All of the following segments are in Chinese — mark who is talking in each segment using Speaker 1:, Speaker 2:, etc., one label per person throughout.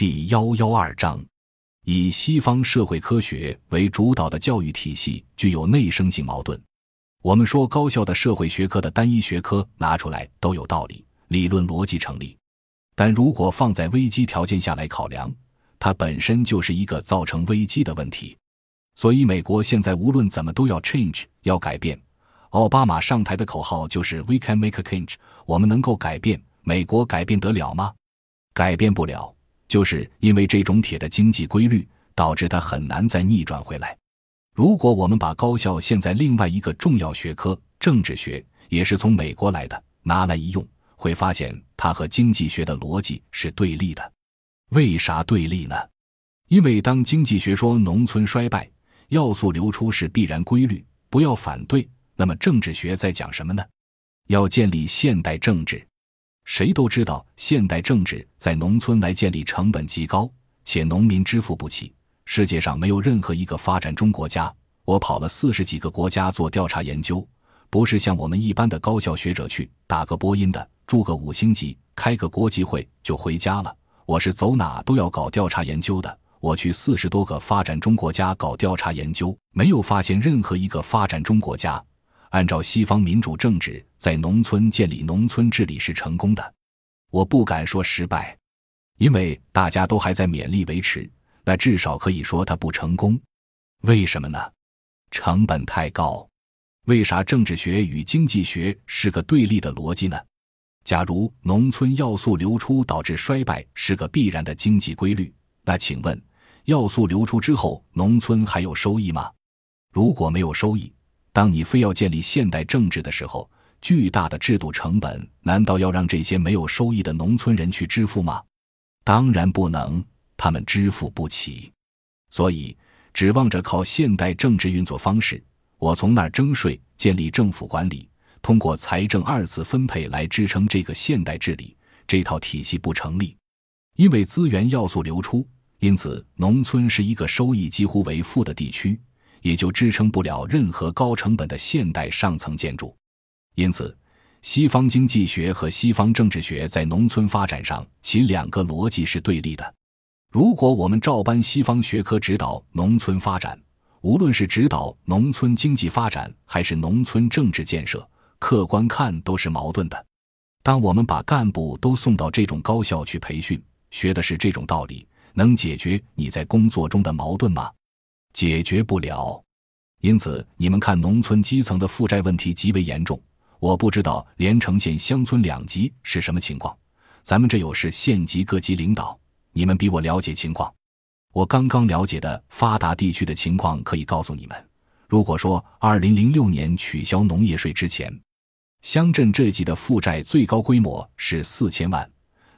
Speaker 1: 第幺幺二章，以西方社会科学为主导的教育体系具有内生性矛盾。我们说高校的社会学科的单一学科拿出来都有道理，理论逻辑成立，但如果放在危机条件下来考量，它本身就是一个造成危机的问题。所以，美国现在无论怎么都要 change，要改变。奥巴马上台的口号就是 “We can make a change”，我们能够改变。美国改变得了吗？改变不了。就是因为这种铁的经济规律，导致它很难再逆转回来。如果我们把高校现在另外一个重要学科政治学，也是从美国来的，拿来一用，会发现它和经济学的逻辑是对立的。为啥对立呢？因为当经济学说农村衰败、要素流出是必然规律，不要反对，那么政治学在讲什么呢？要建立现代政治。谁都知道，现代政治在农村来建立成本极高，且农民支付不起。世界上没有任何一个发展中国家，我跑了四十几个国家做调查研究，不是像我们一般的高校学者去打个播音的，住个五星级，开个国际会就回家了。我是走哪都要搞调查研究的。我去四十多个发展中国家搞调查研究，没有发现任何一个发展中国家。按照西方民主政治，在农村建立农村治理是成功的，我不敢说失败，因为大家都还在勉力维持。那至少可以说它不成功。为什么呢？成本太高。为啥政治学与经济学是个对立的逻辑呢？假如农村要素流出导致衰败是个必然的经济规律，那请问，要素流出之后，农村还有收益吗？如果没有收益。当你非要建立现代政治的时候，巨大的制度成本难道要让这些没有收益的农村人去支付吗？当然不能，他们支付不起。所以，指望着靠现代政治运作方式，我从那儿征税、建立政府管理，通过财政二次分配来支撑这个现代治理，这套体系不成立。因为资源要素流出，因此农村是一个收益几乎为负的地区。也就支撑不了任何高成本的现代上层建筑，因此，西方经济学和西方政治学在农村发展上，其两个逻辑是对立的。如果我们照搬西方学科指导农村发展，无论是指导农村经济发展还是农村政治建设，客观看都是矛盾的。当我们把干部都送到这种高校去培训，学的是这种道理，能解决你在工作中的矛盾吗？解决不了，因此你们看，农村基层的负债问题极为严重。我不知道连城县乡村两级是什么情况，咱们这有是县级各级领导，你们比我了解情况。我刚刚了解的发达地区的情况，可以告诉你们。如果说二零零六年取消农业税之前，乡镇这级的负债最高规模是四千万，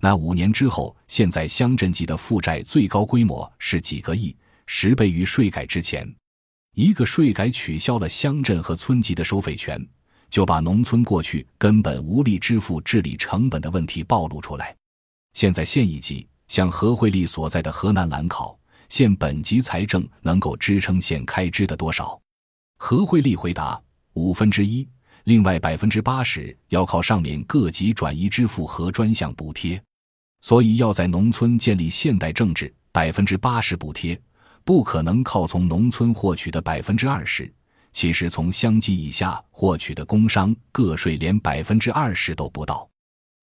Speaker 1: 那五年之后，现在乡镇级的负债最高规模是几个亿。十倍于税改之前，一个税改取消了乡镇和村级的收费权，就把农村过去根本无力支付治理成本的问题暴露出来。现在县一级，像何惠丽所在的河南兰考县，本级财政能够支撑县开支的多少？何惠丽回答：五分之一，另外百分之八十要靠上面各级转移支付和专项补贴。所以要在农村建立现代政治，百分之八十补贴。不可能靠从农村获取的百分之二十，其实从乡级以下获取的工商个税连百分之二十都不到。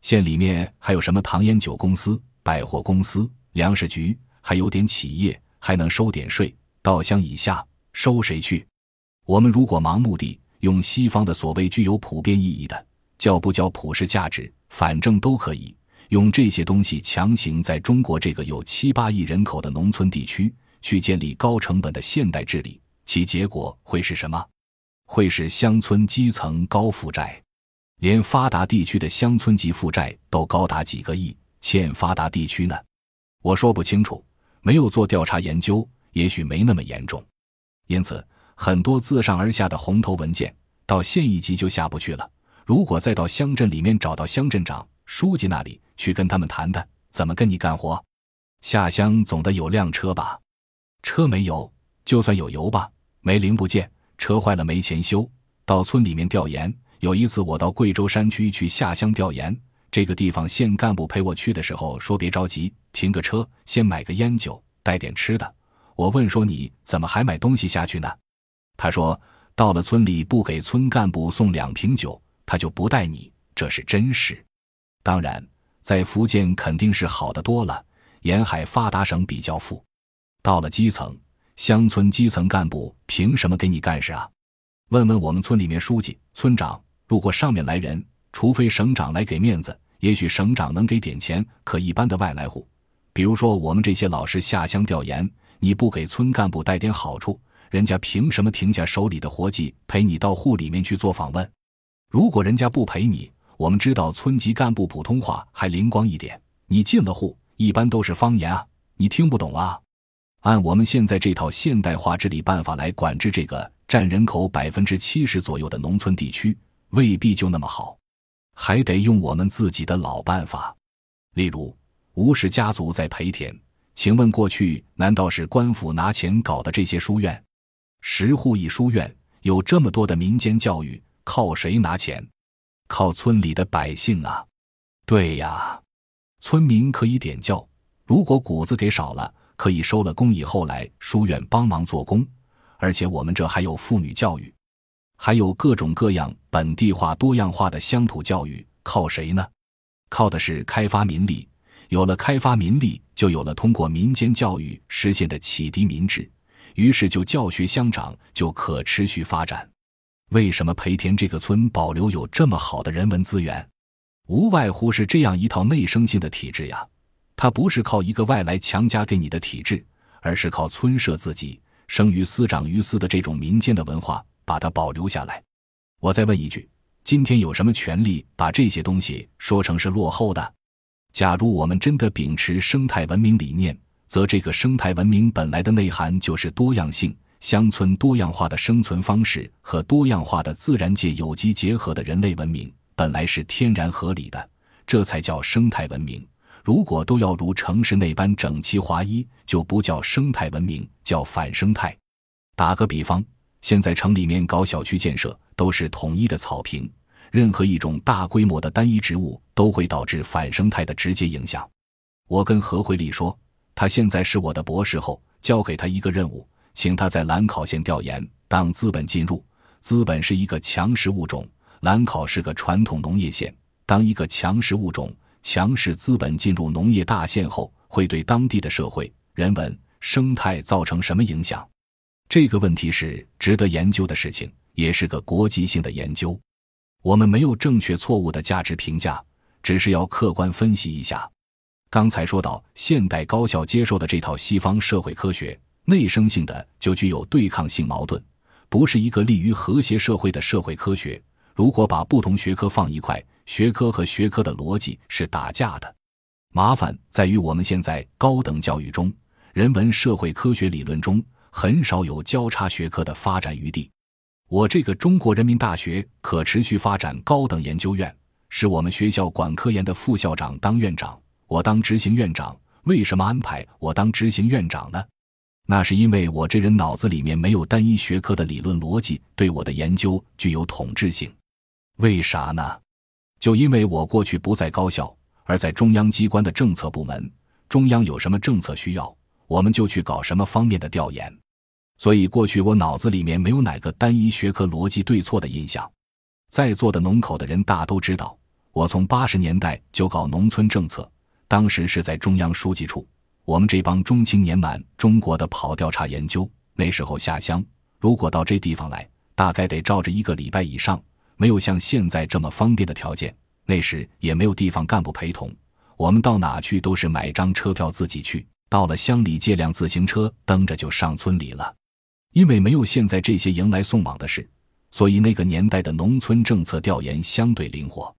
Speaker 1: 县里面还有什么糖烟酒公司、百货公司、粮食局，还有点企业，还能收点税。到乡以下收谁去？我们如果盲目地用西方的所谓具有普遍意义的，叫不叫普世价值，反正都可以用这些东西强行在中国这个有七八亿人口的农村地区。去建立高成本的现代治理，其结果会是什么？会是乡村基层高负债，连发达地区的乡村级负债都高达几个亿，欠发达地区呢？我说不清楚，没有做调查研究，也许没那么严重。因此，很多自上而下的红头文件到县一级就下不去了。如果再到乡镇里面找到乡镇长、书记那里去跟他们谈谈，怎么跟你干活？下乡总得有辆车吧？车没油，就算有油吧，没零部件，车坏了没钱修。到村里面调研，有一次我到贵州山区去下乡调研，这个地方县干部陪我去的时候说：“别着急，停个车，先买个烟酒，带点吃的。我问说你怎么还买东西下去呢？他说到了村里不给村干部送两瓶酒，他就不带你，这是真事。当然，在福建肯定是好的多了，沿海发达省比较富。到了基层，乡村基层干部凭什么给你干事啊？问问我们村里面书记、村长，如果上面来人，除非省长来给面子，也许省长能给点钱。可一般的外来户，比如说我们这些老师下乡调研，你不给村干部带点好处，人家凭什么停下手里的活计陪你到户里面去做访问？如果人家不陪你，我们知道村级干部普通话还灵光一点，你进了户，一般都是方言啊，你听不懂啊。按我们现在这套现代化治理办法来管制这个占人口百分之七十左右的农村地区，未必就那么好，还得用我们自己的老办法。例如，吴氏家族在培田，请问过去难道是官府拿钱搞的这些书院？十户一书院，有这么多的民间教育，靠谁拿钱？靠村里的百姓啊，对呀，村民可以点教，如果谷子给少了，可以收了工以后来书院帮忙做工，而且我们这还有妇女教育，还有各种各样本地化、多样化的乡土教育，靠谁呢？靠的是开发民力，有了开发民力，就有了通过民间教育实现的启迪民智，于是就教学相长，就可持续发展。为什么培田这个村保留有这么好的人文资源？无外乎是这样一套内生性的体制呀。它不是靠一个外来强加给你的体制，而是靠村社自己生于斯长于斯的这种民间的文化把它保留下来。我再问一句：今天有什么权利把这些东西说成是落后的？假如我们真的秉持生态文明理念，则这个生态文明本来的内涵就是多样性。乡村多样化的生存方式和多样化的自然界有机结合的人类文明，本来是天然合理的，这才叫生态文明。如果都要如城市那般整齐划一，就不叫生态文明，叫反生态。打个比方，现在城里面搞小区建设都是统一的草坪，任何一种大规模的单一植物都会导致反生态的直接影响。我跟何慧丽说，他现在是我的博士后，交给他一个任务。请他在兰考县调研，当资本进入，资本是一个强势物种，兰考是个传统农业县，当一个强势物种、强势资本进入农业大县后，会对当地的社会、人文、生态造成什么影响？这个问题是值得研究的事情，也是个国际性的研究。我们没有正确错误的价值评价，只是要客观分析一下。刚才说到现代高校接受的这套西方社会科学。内生性的就具有对抗性矛盾，不是一个利于和谐社会的社会科学。如果把不同学科放一块，学科和学科的逻辑是打架的。麻烦在于我们现在高等教育中，人文社会科学理论中很少有交叉学科的发展余地。我这个中国人民大学可持续发展高等研究院是我们学校管科研的副校长当院长，我当执行院长。为什么安排我当执行院长呢？那是因为我这人脑子里面没有单一学科的理论逻辑，对我的研究具有统治性。为啥呢？就因为我过去不在高校，而在中央机关的政策部门，中央有什么政策需要，我们就去搞什么方面的调研。所以过去我脑子里面没有哪个单一学科逻辑对错的印象。在座的农口的人大都知道，我从八十年代就搞农村政策，当时是在中央书记处。我们这帮中青年满中国的跑调查研究，那时候下乡，如果到这地方来，大概得照着一个礼拜以上，没有像现在这么方便的条件。那时也没有地方干部陪同，我们到哪去都是买张车票自己去。到了乡里借辆自行车，蹬着就上村里了。因为没有现在这些迎来送往的事，所以那个年代的农村政策调研相对灵活，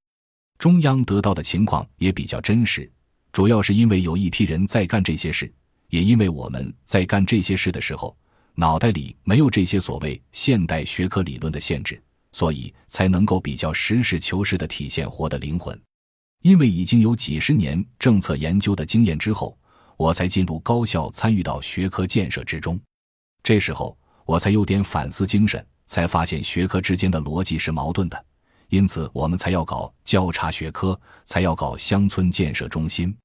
Speaker 1: 中央得到的情况也比较真实。主要是因为有一批人在干这些事，也因为我们在干这些事的时候，脑袋里没有这些所谓现代学科理论的限制，所以才能够比较实事求是的体现活的灵魂。因为已经有几十年政策研究的经验之后，我才进入高校参与到学科建设之中。这时候我才有点反思精神，才发现学科之间的逻辑是矛盾的，因此我们才要搞交叉学科，才要搞乡村建设中心。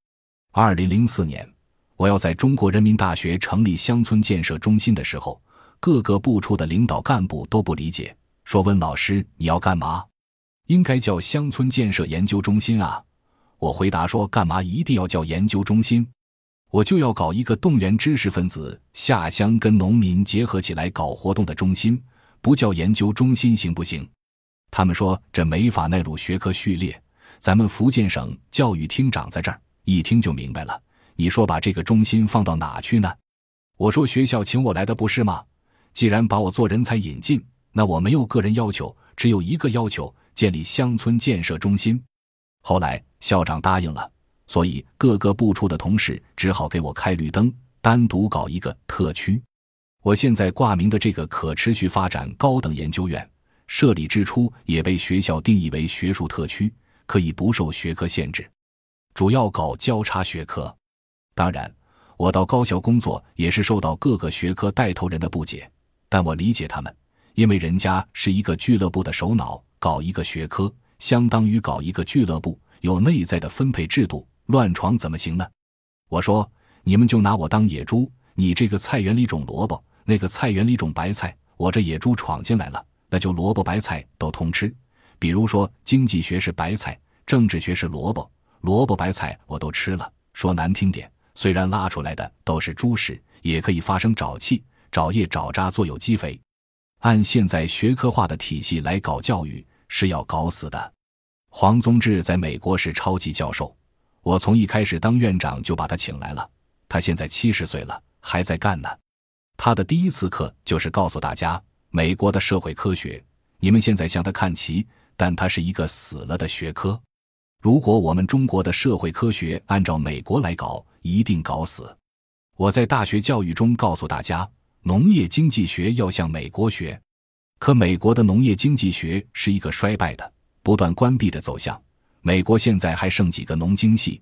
Speaker 1: 二零零四年，我要在中国人民大学成立乡村建设中心的时候，各个部处的领导干部都不理解，说：“温老师，你要干嘛？应该叫乡村建设研究中心啊！”我回答说：“干嘛一定要叫研究中心？我就要搞一个动员知识分子下乡跟农民结合起来搞活动的中心，不叫研究中心行不行？”他们说：“这没法纳入学科序列，咱们福建省教育厅长在这儿，一听就明白了。你说把这个中心放到哪去呢？”我说：“学校请我来的不是吗？既然把我做人才引进，那我没有个人要求，只有一个要求：建立乡村建设中心。”后来校长答应了，所以各个部处的同事只好给我开绿灯，单独搞一个特区。我现在挂名的这个可持续发展高等研究院，设立之初也被学校定义为学术特区，可以不受学科限制，主要搞交叉学科。当然，我到高校工作也是受到各个学科带头人的不解，但我理解他们，因为人家是一个俱乐部的首脑，搞一个学科。相当于搞一个俱乐部，有内在的分配制度，乱闯怎么行呢？我说，你们就拿我当野猪，你这个菜园里种萝卜，那个菜园里种白菜，我这野猪闯进来了，那就萝卜白菜都通吃。比如说，经济学是白菜，政治学是萝卜，萝卜白菜我都吃了。说难听点，虽然拉出来的都是猪屎，也可以发生沼气、沼液、沼渣做有机肥。按现在学科化的体系来搞教育。是要搞死的。黄宗智在美国是超级教授，我从一开始当院长就把他请来了。他现在七十岁了，还在干呢。他的第一次课就是告诉大家，美国的社会科学，你们现在向他看齐，但他是一个死了的学科。如果我们中国的社会科学按照美国来搞，一定搞死。我在大学教育中告诉大家，农业经济学要向美国学。可美国的农业经济学是一个衰败的、不断关闭的走向。美国现在还剩几个农经系，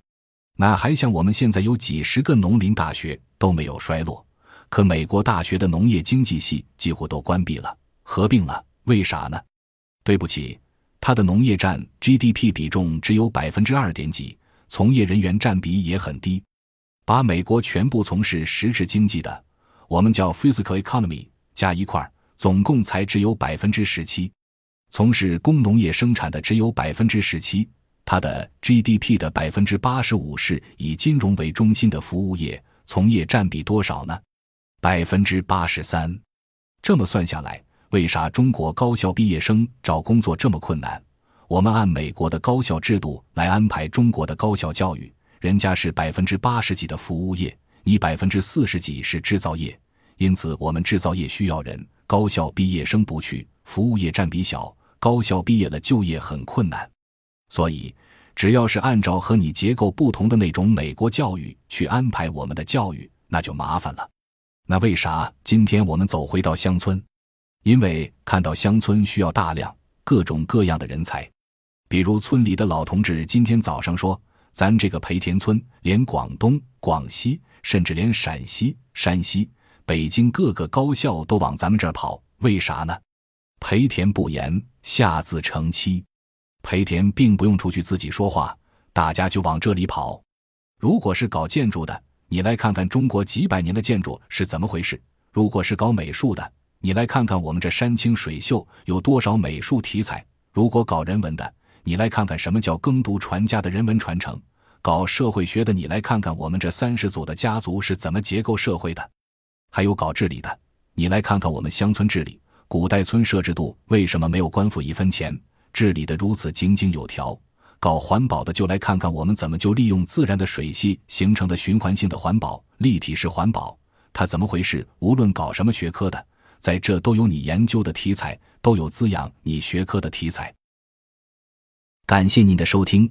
Speaker 1: 哪还像我们现在有几十个农林大学都没有衰落？可美国大学的农业经济系几乎都关闭了、合并了，为啥呢？对不起，它的农业占 GDP 比重只有百分之二点几，从业人员占比也很低。把美国全部从事实质经济的，我们叫 physical economy，加一块儿。总共才只有百分之十七，从事工农业生产的只有百分之十七，它的 GDP 的百分之八十五是以金融为中心的服务业，从业占比多少呢？百分之八十三。这么算下来，为啥中国高校毕业生找工作这么困难？我们按美国的高校制度来安排中国的高校教育，人家是百分之八十几的服务业，你百分之四十几是制造业，因此我们制造业需要人。高校毕业生不去，服务业占比小，高校毕业了就业很困难，所以只要是按照和你结构不同的那种美国教育去安排我们的教育，那就麻烦了。那为啥今天我们走回到乡村？因为看到乡村需要大量各种各样的人才，比如村里的老同志今天早上说，咱这个培田村连广东、广西，甚至连陕西、山西。北京各个高校都往咱们这儿跑，为啥呢？培田不言，下自成蹊。培田并不用出去自己说话，大家就往这里跑。如果是搞建筑的，你来看看中国几百年的建筑是怎么回事；如果是搞美术的，你来看看我们这山清水秀有多少美术题材；如果搞人文的，你来看看什么叫耕读传家的人文传承；搞社会学的，你来看看我们这三十组的家族是怎么结构社会的。还有搞治理的，你来看看我们乡村治理，古代村社制度为什么没有官府一分钱，治理的如此井井有条？搞环保的就来看看我们怎么就利用自然的水系形成的循环性的环保、立体式环保，它怎么回事？无论搞什么学科的，在这都有你研究的题材，都有滋养你学科的题材。感谢您的收听，